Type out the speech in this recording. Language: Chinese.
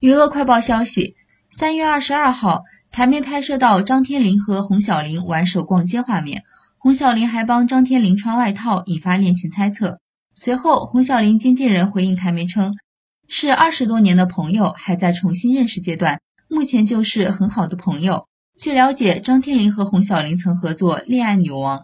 娱乐快报消息：三月二十二号，台媒拍摄到张天林和洪小玲挽手逛街画面，洪小玲还帮张天林穿外套，引发恋情猜测。随后，洪小玲经纪人回应台媒称，是二十多年的朋友，还在重新认识阶段，目前就是很好的朋友。据了解，张天林和洪小玲曾合作《恋爱女王》。